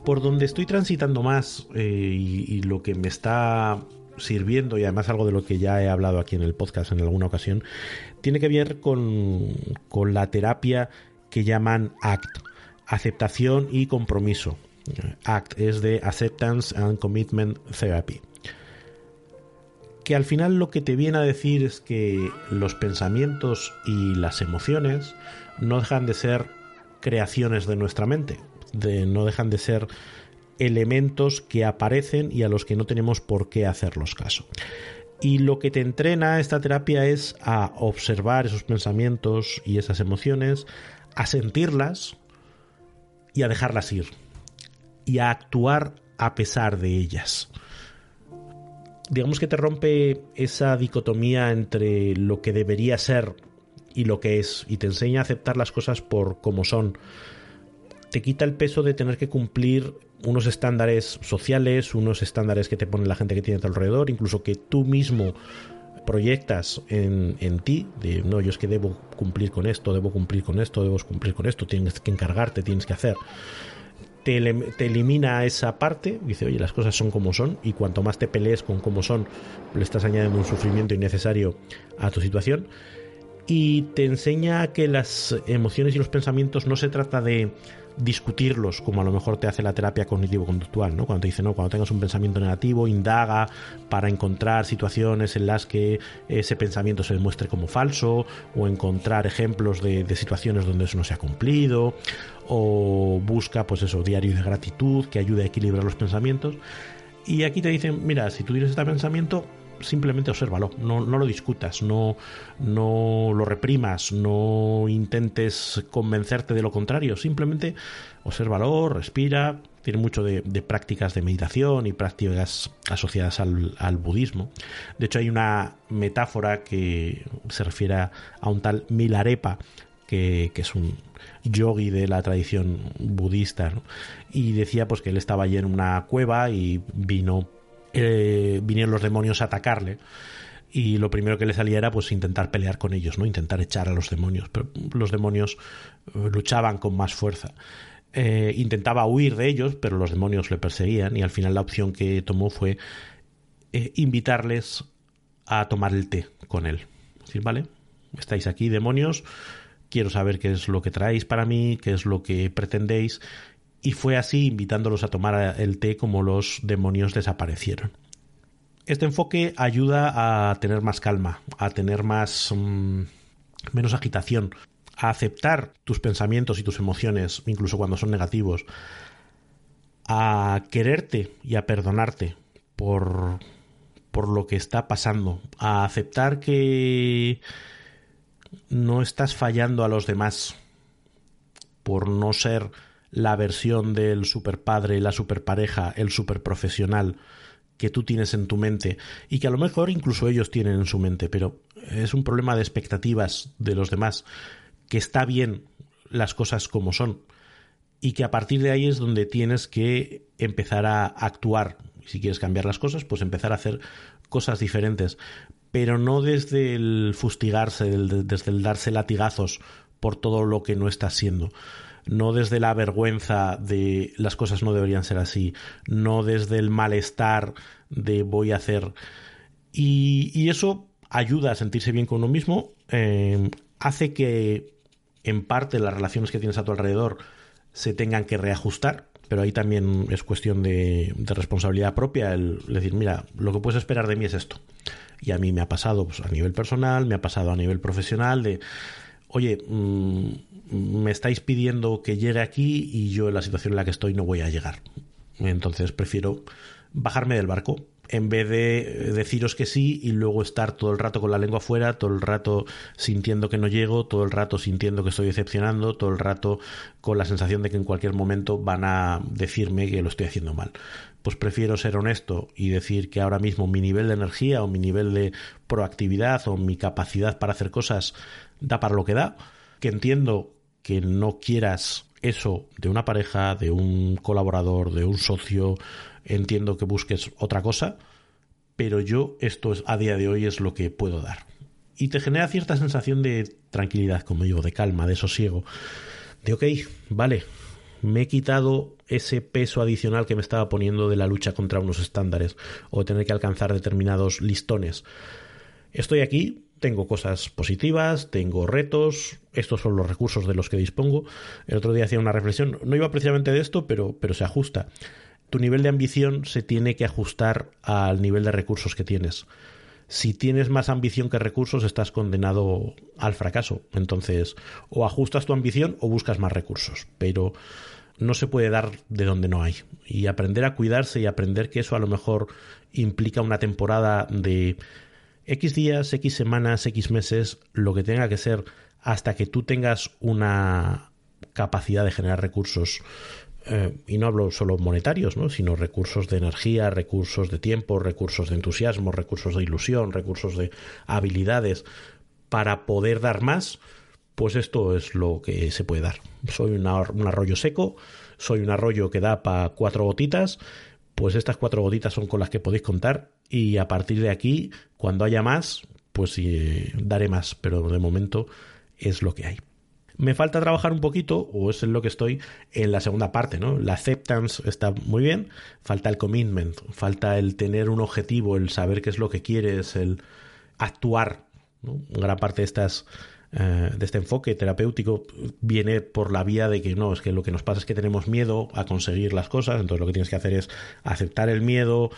Por donde estoy transitando más eh, y, lo que me está sirviendo, y además algo de lo que ya he hablado aquí en el podcast en alguna ocasión, tiene que ver con, la terapia que llaman ACT, aceptación y compromiso. ACT es de Acceptance and Commitment Therapy. Que al final lo que te viene a decir es que los pensamientos y las emociones no dejan de ser creaciones de nuestra mente, no dejan de ser elementos que aparecen y a los que no tenemos por qué hacerlos caso. Y lo que te entrena esta terapia es a observar esos pensamientos y esas emociones, a sentirlas y a dejarlas ir. Y a actuar a pesar de ellas. Digamos que te rompe esa dicotomía entre lo que debería ser y lo que es, y te enseña a aceptar las cosas por como son, te quita el peso de tener que cumplir unos estándares sociales, unos estándares que te pone la gente que tiene a tu alrededor, incluso que tú mismo proyectas en, ti, de no, yo es que debo cumplir con esto, debo cumplir con esto, debo cumplir con esto, tienes que encargarte, tienes que hacer. Te, elimina esa parte, dice, oye, las cosas son como son, y cuanto más te pelees con cómo son, le estás añadiendo un sufrimiento innecesario a tu situación. Y te enseña que las emociones y los pensamientos no se trata de discutirlos como a lo mejor te hace la terapia cognitivo-conductual, ¿no? Cuando te dice, no, cuando tengas un pensamiento negativo, indaga para encontrar situaciones en las que ese pensamiento se demuestre como falso, o encontrar ejemplos de, situaciones donde eso no se ha cumplido, o busca, pues eso, diario de gratitud que ayude a equilibrar los pensamientos. Y aquí te dicen, mira, si tú tienes este pensamiento, simplemente obsérvalo, no, no lo discutas, no, no lo reprimas, no intentes convencerte de lo contrario, simplemente obsérvalo, respira, tiene mucho de, prácticas de meditación y prácticas asociadas al, budismo. De hecho, hay una metáfora que se refiere a un tal Milarepa, que, que es un yogi de la tradición budista, y decía pues que él estaba allí en una cueva y vino eh, vinieron los demonios a atacarle y lo primero que le salía era pues intentar pelear con ellos, ¿no? Intentar echar a los demonios, pero los demonios eh, luchaban con más fuerza. Eh, intentaba huir de ellos, pero los demonios le perseguían y al final la opción que tomó fue invitarles a tomar el té con él. ¿Sí, ¿Vale? Estáis aquí, demonios, quiero saber qué es lo que traéis para mí, qué es lo que pretendéis y fue así invitándolos a tomar el té como los demonios desaparecieron. Este enfoque ayuda a tener más calma, a tener más mm, menos agitación, a aceptar tus pensamientos y tus emociones, incluso cuando son negativos, a quererte y a perdonarte por, por lo que está pasando, a aceptar que no estás fallando a los demás por no ser la versión del superpadre, la superpareja, el superprofesional que tú tienes en tu mente y que a lo mejor incluso ellos tienen en su mente, pero es un problema de expectativas de los demás, que está bien las cosas como son y que a partir de ahí es donde tienes que empezar a actuar. Si quieres cambiar las cosas, pues empezar a hacer cosas diferentes, pero no desde el fustigarse, desde el darse latigazos por todo lo que no está haciendo no desde la vergüenza de las cosas no deberían ser así, no desde el malestar de voy a hacer. Y, eso ayuda a sentirse bien con uno mismo, eh, hace que en parte las relaciones que tienes a tu alrededor se tengan que reajustar, pero ahí también es cuestión de, responsabilidad propia el decir, mira, lo que puedes esperar de mí es esto. Y a mí me ha pasado pues, a nivel personal, me ha pasado a nivel profesional, de, oye, mm, me estáis pidiendo que llegue aquí y yo en la situación en la que estoy no voy a llegar. Entonces prefiero bajarme del barco en vez de deciros que sí y luego estar todo el rato con la lengua afuera, todo el rato sintiendo que no llego, todo el rato sintiendo que estoy decepcionando, todo el rato con la sensación de que en cualquier momento van a decirme que lo estoy haciendo mal. Pues prefiero ser honesto y decir que ahora mismo mi nivel de energía o mi nivel de proactividad o mi capacidad para hacer cosas da para lo que da, que entiendo que no quieras eso de una pareja, de un colaborador, de un socio, entiendo que busques otra cosa, pero yo esto es, a día de hoy es lo que puedo dar. Y te genera cierta sensación de tranquilidad, como digo, de calma, de sosiego. De ok, vale, me he quitado ese peso adicional que me estaba poniendo de la lucha contra unos estándares o tener que alcanzar determinados listones. Estoy aquí, tengo cosas positivas, tengo retos, estos son los recursos de los que dispongo. El otro día hacía una reflexión, no iba precisamente de esto, pero, pero se ajusta. Tu nivel de ambición se tiene que ajustar al nivel de recursos que tienes. Si tienes más ambición que recursos, estás condenado al fracaso. Entonces, o ajustas tu ambición o buscas más recursos. Pero no se puede dar de donde no hay. Y aprender a cuidarse y aprender que eso a lo mejor implica una temporada de X días, X semanas, X meses, lo que tenga que ser hasta que tú tengas una capacidad de generar recursos eh, y no hablo solo monetarios, ¿no? sino recursos de energía, recursos de tiempo, recursos de entusiasmo, recursos de ilusión, recursos de habilidades para poder dar más, pues esto es lo que se puede dar. Soy un arroyo seco, soy un arroyo que da para cuatro gotitas pues estas cuatro gotitas son con las que podéis contar y a partir de aquí, cuando haya más, pues sí, daré más, pero de momento es lo que hay. Me falta trabajar un poquito, o es en lo que estoy, en la segunda parte, ¿no? La acceptance está muy bien, falta el commitment, falta el tener un objetivo, el saber qué es lo que quieres, el actuar. Gran parte de estas eh, de este enfoque terapéutico viene por la vía de que no, es que lo que nos pasa es que tenemos miedo a conseguir las cosas, entonces lo que tienes que hacer es aceptar el miedo,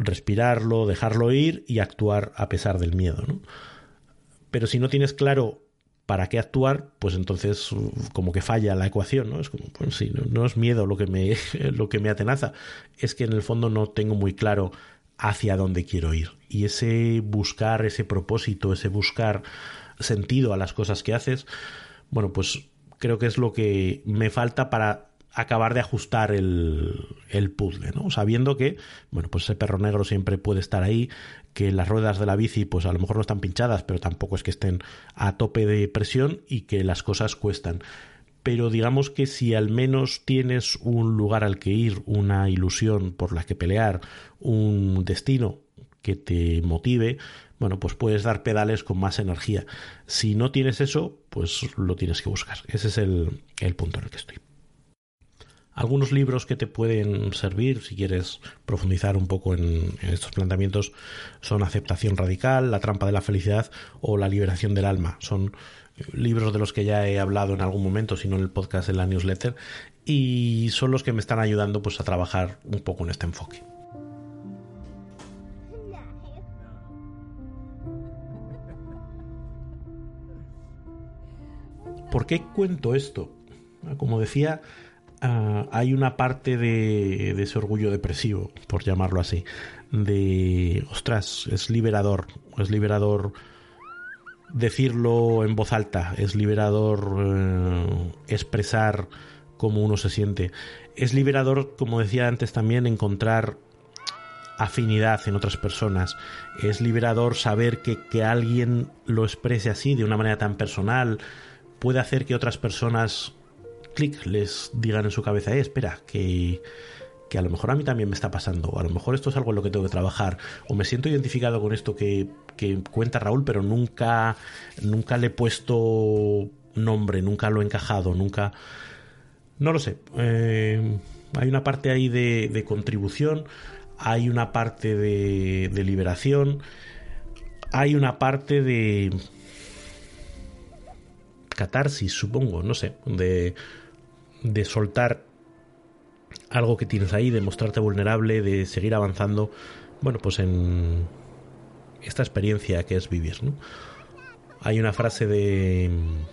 respirarlo, dejarlo ir y actuar a pesar del miedo. ¿no? Pero si no tienes claro para qué actuar, pues entonces uh, como que falla la ecuación, ¿no? Es como, pues sí, no, es miedo lo que me lo que me atenaza, es que en el fondo no tengo muy claro hacia dónde quiero ir. Y ese buscar ese propósito, ese buscar sentido a las cosas que haces, bueno, pues creo que es lo que me falta para acabar de ajustar el, el, puzzle, ¿no? Sabiendo que, bueno, pues ese perro negro siempre puede estar ahí, que las ruedas de la bici, pues a lo mejor no están pinchadas, pero tampoco es que estén a tope de presión y que las cosas cuestan. Pero digamos que si al menos tienes un lugar al que ir, una ilusión por la que pelear, un destino que te motive, bueno, pues puedes dar pedales con más energía. Si no tienes eso, pues lo tienes que buscar. Ese es el, punto en el que estoy. Algunos libros que te pueden servir si quieres profundizar un poco en, estos planteamientos son Aceptación Radical, La Trampa de la Felicidad o La Liberación del Alma. Son libros de los que ya he hablado en algún momento, sino en el podcast, en la newsletter, y son los que me están ayudando pues, a trabajar un poco en este enfoque. ¿Por qué cuento esto? Como decía, ah, hay una parte de, de ese orgullo depresivo, por llamarlo así, de, ostras, es liberador, es liberador decirlo en voz alta, es liberador eh, expresar cómo uno se siente. Es liberador, como decía antes también, encontrar afinidad en otras personas. Es liberador saber que, que alguien lo exprese así, de una manera tan personal, puede hacer que otras personas, clic, les digan en su cabeza, eh, espera, que que a lo mejor a mí también me está pasando, a lo mejor esto es algo en lo que tengo que trabajar, o me siento identificado con esto que, cuenta Raúl, pero nunca, nunca le he puesto nombre, nunca lo he encajado, nunca... No lo sé. Eh, hay una parte ahí de, contribución, hay una parte de liberación, hay una parte de catarsis, supongo, no sé, de, de soltar algo que tienes ahí, de mostrarte vulnerable, de seguir avanzando, bueno, pues en esta experiencia que es vivir, ¿no? Hay una frase de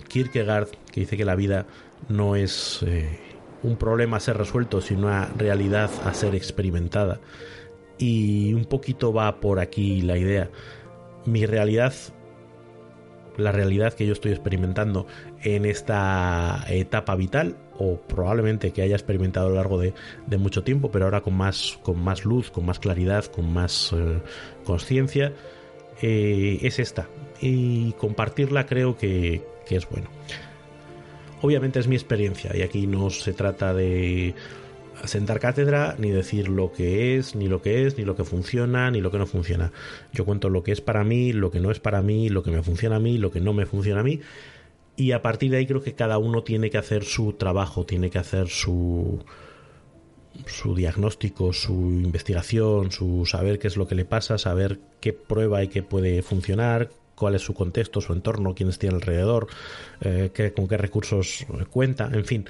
Kierkegaard que dice que la vida no es eh, un problema a ser resuelto, sino una realidad a ser experimentada. Y un poquito va por aquí la idea. Mi realidad la realidad que yo estoy experimentando en esta etapa vital o probablemente que haya experimentado a lo largo de, mucho tiempo, pero ahora con más, con más luz, con más claridad, con más eh, conciencia, eh, es esta. Y compartirla creo que, que es bueno. Obviamente es mi experiencia y aquí no se trata de sentar cátedra, ni decir lo que es, ni lo que es, ni lo que funciona, ni lo que no funciona. Yo cuento lo que es para mí, lo que no es para mí, lo que me funciona a mí, lo que no me funciona a mí. Y a partir de ahí creo que cada uno tiene que hacer su trabajo, tiene que hacer su, su diagnóstico, su investigación, su saber qué es lo que le pasa, saber qué prueba y qué puede funcionar, cuál es su contexto, su entorno, quiénes tiene alrededor, eh, qué, con qué recursos cuenta, en fin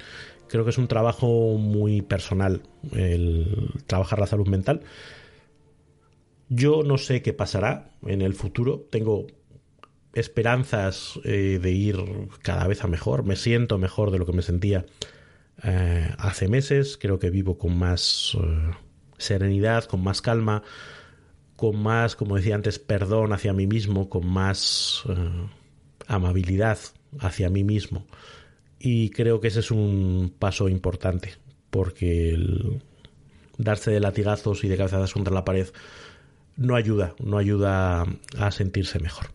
creo que es un trabajo muy personal el trabajar la salud mental. Yo no sé qué pasará en el futuro. Tengo esperanzas eh, de ir cada vez a mejor. Me siento mejor de lo que me sentía eh, hace meses. Creo que vivo con más eh, serenidad, con más calma, con más, como decía antes, perdón hacia mí mismo, con más amabilidad hacia mí mismo. Y creo que ese es un paso importante, porque el darse de latigazos y de cabezadas contra la pared no ayuda, no ayuda a sentirse mejor.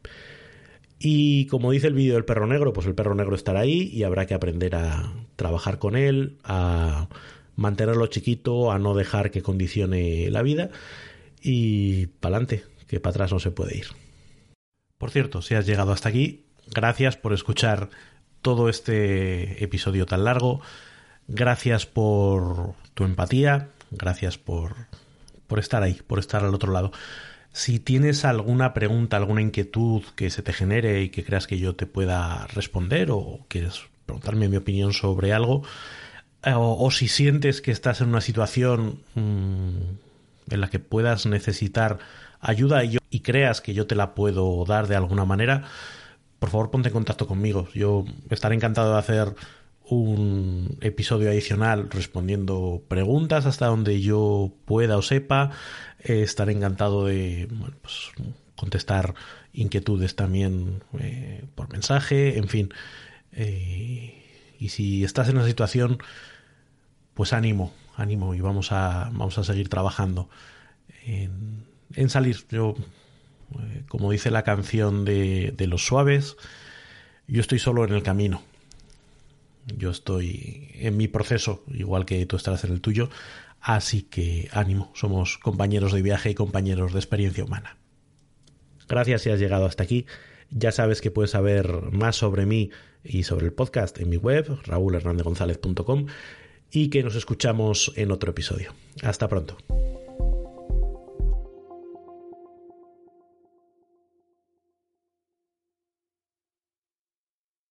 Y como dice el vídeo del perro negro, pues el perro negro estará ahí y habrá que aprender a trabajar con él, a mantenerlo chiquito, a no dejar que condicione la vida y para adelante, que para atrás no se puede ir. Por cierto, si has llegado hasta aquí, gracias por escuchar todo este episodio tan largo. Gracias por tu empatía, gracias por, por estar ahí, por estar al otro lado. Si tienes alguna pregunta, alguna inquietud que se te genere y que creas que yo te pueda responder o quieres preguntarme mi opinión sobre algo, eh, o, si sientes que estás en una situación mm, en la que puedas necesitar ayuda y, y creas que yo te la puedo dar de alguna manera, por favor ponte en contacto conmigo. Yo estaré encantado de hacer un episodio adicional respondiendo preguntas hasta donde yo pueda o sepa. Eh, estaré encantado de pues, contestar inquietudes también eh, por mensaje, en fin. Eh, y si estás en una situación, pues ánimo, ánimo y vamos a, vamos a seguir trabajando en, en salir. Yo como dice la canción de, de Los Suaves, yo estoy solo en el camino. Yo estoy en mi proceso, igual que tú estarás en el tuyo. Así que ánimo, somos compañeros de viaje y compañeros de experiencia humana. Gracias si has llegado hasta aquí. Ya sabes que puedes saber más sobre mí y sobre el podcast en mi web, raúlhernandezgonzalez.com, y que nos escuchamos en otro episodio. Hasta pronto.